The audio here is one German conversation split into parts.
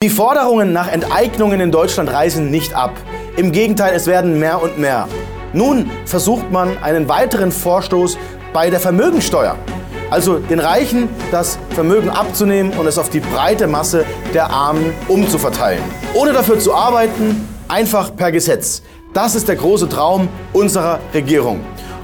Die Forderungen nach Enteignungen in Deutschland reißen nicht ab. Im Gegenteil, es werden mehr und mehr. Nun versucht man einen weiteren Vorstoß bei der Vermögensteuer. Also den Reichen das Vermögen abzunehmen und es auf die breite Masse der Armen umzuverteilen. Ohne dafür zu arbeiten, einfach per Gesetz. Das ist der große Traum unserer Regierung.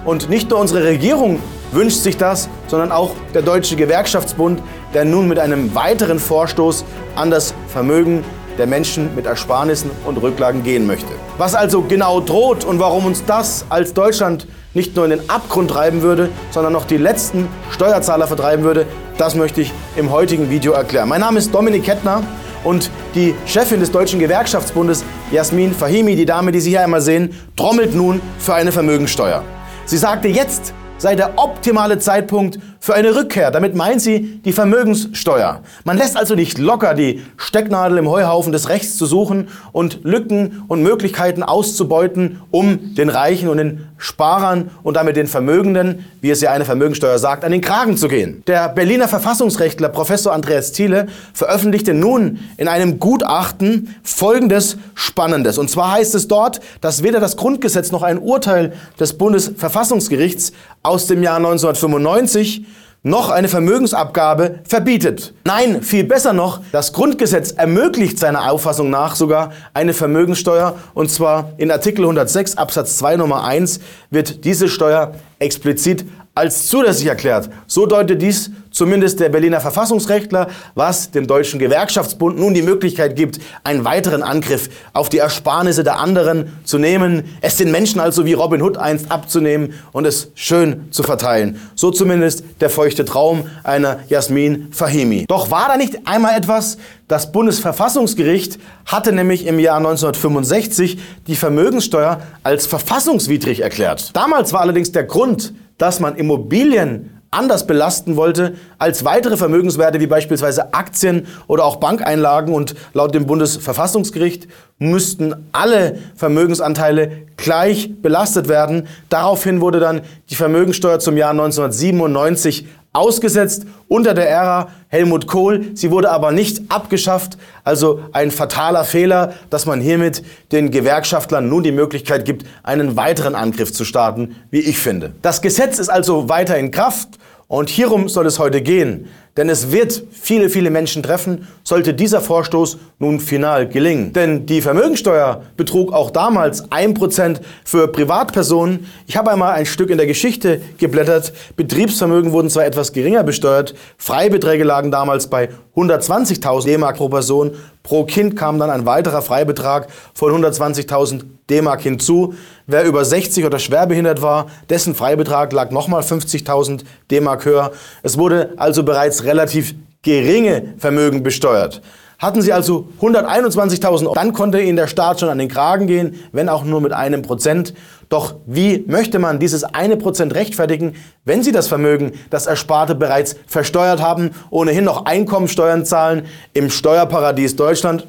Und nicht nur unsere Regierung wünscht sich das, sondern auch der Deutsche Gewerkschaftsbund, der nun mit einem weiteren Vorstoß an das Vermögen der Menschen mit Ersparnissen und Rücklagen gehen möchte. Was also genau droht und warum uns das als Deutschland nicht nur in den Abgrund treiben würde, sondern noch die letzten Steuerzahler vertreiben würde, das möchte ich im heutigen Video erklären. Mein Name ist Dominik Kettner und die Chefin des Deutschen Gewerkschaftsbundes, Jasmin Fahimi, die Dame, die Sie hier einmal sehen, trommelt nun für eine Vermögensteuer. Sie sagte, jetzt sei der optimale Zeitpunkt für eine Rückkehr. Damit meint sie die Vermögenssteuer. Man lässt also nicht locker, die Stecknadel im Heuhaufen des Rechts zu suchen und Lücken und Möglichkeiten auszubeuten, um den Reichen und den Sparern und damit den Vermögenden, wie es ja eine Vermögensteuer sagt, an den Kragen zu gehen. Der Berliner Verfassungsrechtler Professor Andreas Thiele veröffentlichte nun in einem Gutachten folgendes Spannendes. Und zwar heißt es dort, dass weder das Grundgesetz noch ein Urteil des Bundesverfassungsgerichts aus dem Jahr 1995 noch eine Vermögensabgabe verbietet. Nein, viel besser noch, das Grundgesetz ermöglicht seiner Auffassung nach sogar eine Vermögenssteuer und zwar in Artikel 106 Absatz 2 Nummer 1 wird diese Steuer explizit als zulässig erklärt. So deutet dies zumindest der Berliner Verfassungsrechtler, was dem Deutschen Gewerkschaftsbund nun die Möglichkeit gibt, einen weiteren Angriff auf die Ersparnisse der anderen zu nehmen, es den Menschen also wie Robin Hood einst abzunehmen und es schön zu verteilen. So zumindest der feuchte Traum einer Jasmin Fahimi. Doch war da nicht einmal etwas, das Bundesverfassungsgericht hatte nämlich im Jahr 1965 die Vermögenssteuer als verfassungswidrig erklärt. Damals war allerdings der Grund, dass man Immobilien anders belasten wollte als weitere Vermögenswerte wie beispielsweise Aktien oder auch Bankeinlagen. Und laut dem Bundesverfassungsgericht müssten alle Vermögensanteile gleich belastet werden. Daraufhin wurde dann die Vermögensteuer zum Jahr 1997 ausgesetzt unter der Ära Helmut Kohl. Sie wurde aber nicht abgeschafft. Also ein fataler Fehler, dass man hiermit den Gewerkschaftlern nun die Möglichkeit gibt, einen weiteren Angriff zu starten, wie ich finde. Das Gesetz ist also weiter in Kraft und hierum soll es heute gehen. Denn es wird viele, viele Menschen treffen, sollte dieser Vorstoß nun final gelingen. Denn die Vermögensteuer betrug auch damals 1% für Privatpersonen. Ich habe einmal ein Stück in der Geschichte geblättert. Betriebsvermögen wurden zwar etwas geringer besteuert, Freibeträge lagen damals bei 120.000 D-Mark pro Person. Pro Kind kam dann ein weiterer Freibetrag von 120.000 D-Mark hinzu. Wer über 60 oder schwerbehindert war, dessen Freibetrag lag nochmal 50.000 D-Mark höher. Es wurde also bereits relativ geringe Vermögen besteuert. Hatten Sie also 121.000 Euro, dann konnte Ihnen der Staat schon an den Kragen gehen, wenn auch nur mit einem Prozent. Doch wie möchte man dieses eine Prozent rechtfertigen, wenn Sie das Vermögen, das Ersparte bereits versteuert haben, ohnehin noch Einkommensteuern zahlen im Steuerparadies Deutschland?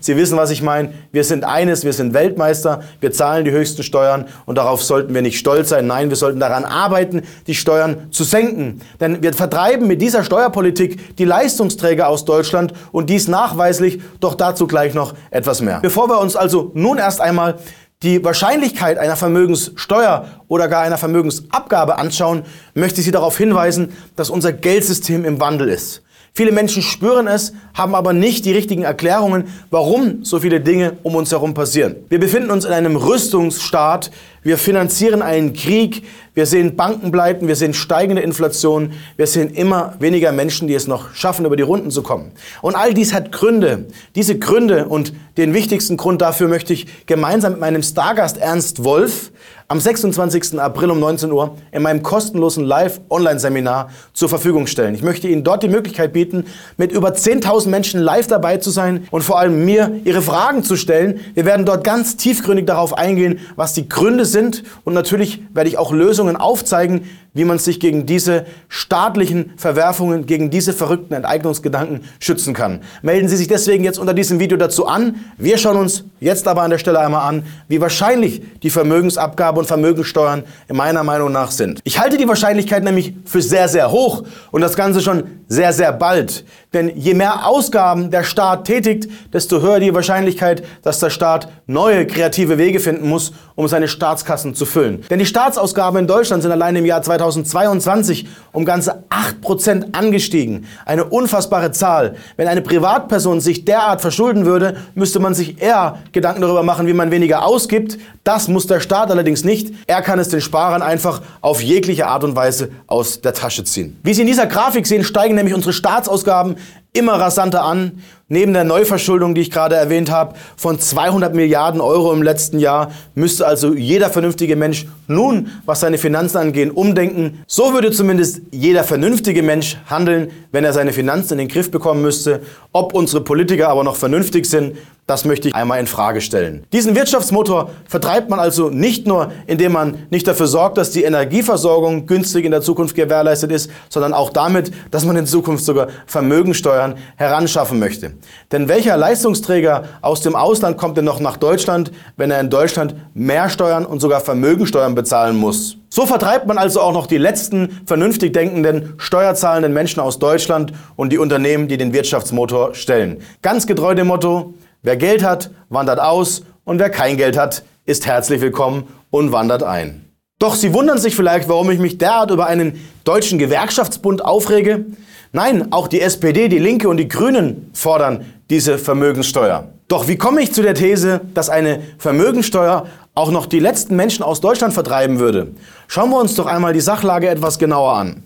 Sie wissen, was ich meine. Wir sind eines, wir sind Weltmeister, wir zahlen die höchsten Steuern und darauf sollten wir nicht stolz sein. Nein, wir sollten daran arbeiten, die Steuern zu senken. Denn wir vertreiben mit dieser Steuerpolitik die Leistungsträger aus Deutschland und dies nachweislich, doch dazu gleich noch etwas mehr. Bevor wir uns also nun erst einmal die Wahrscheinlichkeit einer Vermögenssteuer oder gar einer Vermögensabgabe anschauen, möchte ich Sie darauf hinweisen, dass unser Geldsystem im Wandel ist. Viele Menschen spüren es, haben aber nicht die richtigen Erklärungen, warum so viele Dinge um uns herum passieren. Wir befinden uns in einem Rüstungsstaat, wir finanzieren einen Krieg, wir sehen Bankenpleiten, wir sehen steigende Inflation, wir sehen immer weniger Menschen, die es noch schaffen, über die Runden zu kommen. Und all dies hat Gründe. Diese Gründe und den wichtigsten Grund dafür möchte ich gemeinsam mit meinem Stargast Ernst Wolf am 26. April um 19 Uhr in meinem kostenlosen Live-Online-Seminar zur Verfügung stellen. Ich möchte Ihnen dort die Möglichkeit bieten, mit über 10.000 Menschen live dabei zu sein und vor allem mir Ihre Fragen zu stellen. Wir werden dort ganz tiefgründig darauf eingehen, was die Gründe sind. Und natürlich werde ich auch Lösungen aufzeigen, wie man sich gegen diese staatlichen Verwerfungen, gegen diese verrückten Enteignungsgedanken schützen kann. Melden Sie sich deswegen jetzt unter diesem Video dazu an. Wir schauen uns jetzt aber an der Stelle einmal an, wie wahrscheinlich die Vermögensabgabe und Vermögensteuern in meiner Meinung nach sind. Ich halte die Wahrscheinlichkeit nämlich für sehr, sehr hoch und das Ganze schon sehr, sehr bald. Denn je mehr Ausgaben der Staat tätigt, desto höher die Wahrscheinlichkeit, dass der Staat neue kreative Wege finden muss, um seine Staatskassen zu füllen. Denn die Staatsausgaben in Deutschland sind allein im Jahr 2022 um ganze 8% angestiegen. Eine unfassbare Zahl. Wenn eine Privatperson sich derart verschulden würde, müsste man sich eher Gedanken darüber machen, wie man weniger ausgibt. Das muss der Staat allerdings nicht. Er kann es den Sparern einfach auf jegliche Art und Weise aus der Tasche ziehen. Wie Sie in dieser Grafik sehen, steigen nämlich unsere Staatsausgaben immer rasanter an. Neben der Neuverschuldung, die ich gerade erwähnt habe, von 200 Milliarden Euro im letzten Jahr, müsste also jeder vernünftige Mensch nun, was seine Finanzen angeht, umdenken. So würde zumindest jeder vernünftige Mensch handeln, wenn er seine Finanzen in den Griff bekommen müsste. Ob unsere Politiker aber noch vernünftig sind, das möchte ich einmal in Frage stellen. Diesen Wirtschaftsmotor vertreibt man also nicht nur, indem man nicht dafür sorgt, dass die Energieversorgung günstig in der Zukunft gewährleistet ist, sondern auch damit, dass man in Zukunft sogar Vermögensteuern heranschaffen möchte. Denn welcher Leistungsträger aus dem Ausland kommt denn noch nach Deutschland, wenn er in Deutschland mehr Steuern und sogar Vermögensteuern bezahlen muss? So vertreibt man also auch noch die letzten vernünftig denkenden, steuerzahlenden Menschen aus Deutschland und die Unternehmen, die den Wirtschaftsmotor stellen. Ganz getreu dem Motto, Wer Geld hat, wandert aus und wer kein Geld hat, ist herzlich willkommen und wandert ein. Doch Sie wundern sich vielleicht, warum ich mich derart über einen deutschen Gewerkschaftsbund aufrege. Nein, auch die SPD, die Linke und die Grünen fordern diese Vermögenssteuer. Doch wie komme ich zu der These, dass eine Vermögensteuer auch noch die letzten Menschen aus Deutschland vertreiben würde? Schauen wir uns doch einmal die Sachlage etwas genauer an.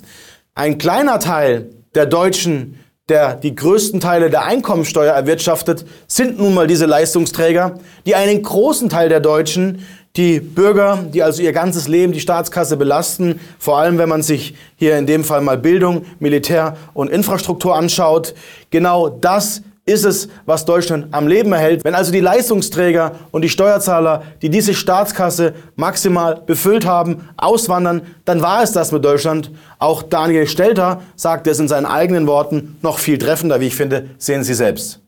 Ein kleiner Teil der Deutschen der die größten Teile der Einkommensteuer erwirtschaftet, sind nun mal diese Leistungsträger, die einen großen Teil der Deutschen, die Bürger, die also ihr ganzes Leben die Staatskasse belasten, vor allem wenn man sich hier in dem Fall mal Bildung, Militär und Infrastruktur anschaut, genau das ist es, was Deutschland am Leben erhält. Wenn also die Leistungsträger und die Steuerzahler, die diese Staatskasse maximal befüllt haben, auswandern, dann war es das mit Deutschland. Auch Daniel Stelter sagt es in seinen eigenen Worten noch viel treffender, wie ich finde, sehen Sie selbst.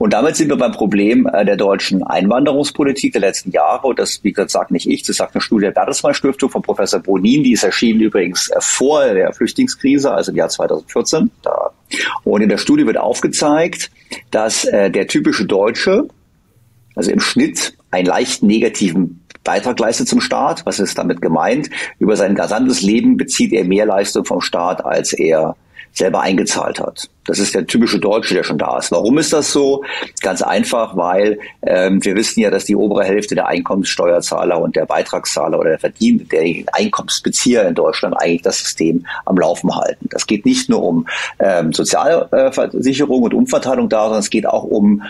Und damit sind wir beim Problem äh, der deutschen Einwanderungspolitik der letzten Jahre. Und das, wie gesagt, sagt nicht ich, das sagt eine Studie der Bertelsmann Stiftung von Professor Bonin, die ist erschienen übrigens äh, vor der Flüchtlingskrise, also im Jahr 2014. Da. Und in der Studie wird aufgezeigt, dass äh, der typische Deutsche, also im Schnitt, einen leicht negativen Beitrag leistet zum Staat. Was ist damit gemeint? Über sein gesamtes Leben bezieht er mehr Leistung vom Staat, als er selber eingezahlt hat. Das ist der typische Deutsche, der schon da ist. Warum ist das so? Ganz einfach, weil ähm, wir wissen ja, dass die obere Hälfte der Einkommenssteuerzahler und der Beitragszahler oder der Verdien der Einkommensbezieher in Deutschland eigentlich das System am Laufen halten. Das geht nicht nur um ähm, Sozialversicherung und Umverteilung da, sondern es geht auch um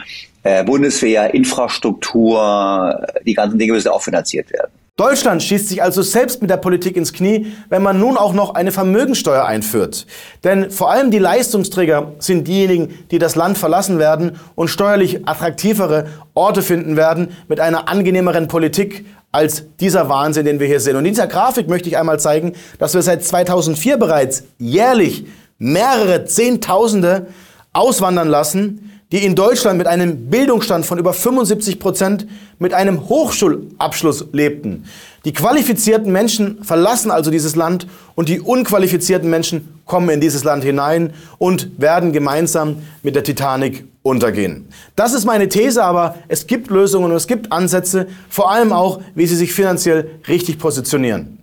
äh, Bundeswehr, Infrastruktur, die ganzen Dinge müssen auch finanziert werden. Deutschland schießt sich also selbst mit der Politik ins Knie, wenn man nun auch noch eine Vermögensteuer einführt. Denn vor allem die Leistungsträger sind diejenigen, die das Land verlassen werden und steuerlich attraktivere Orte finden werden mit einer angenehmeren Politik als dieser Wahnsinn, den wir hier sehen. Und in dieser Grafik möchte ich einmal zeigen, dass wir seit 2004 bereits jährlich mehrere Zehntausende auswandern lassen, die in Deutschland mit einem Bildungsstand von über 75 Prozent mit einem Hochschulabschluss lebten. Die qualifizierten Menschen verlassen also dieses Land und die unqualifizierten Menschen kommen in dieses Land hinein und werden gemeinsam mit der Titanic untergehen. Das ist meine These, aber es gibt Lösungen und es gibt Ansätze, vor allem auch, wie sie sich finanziell richtig positionieren.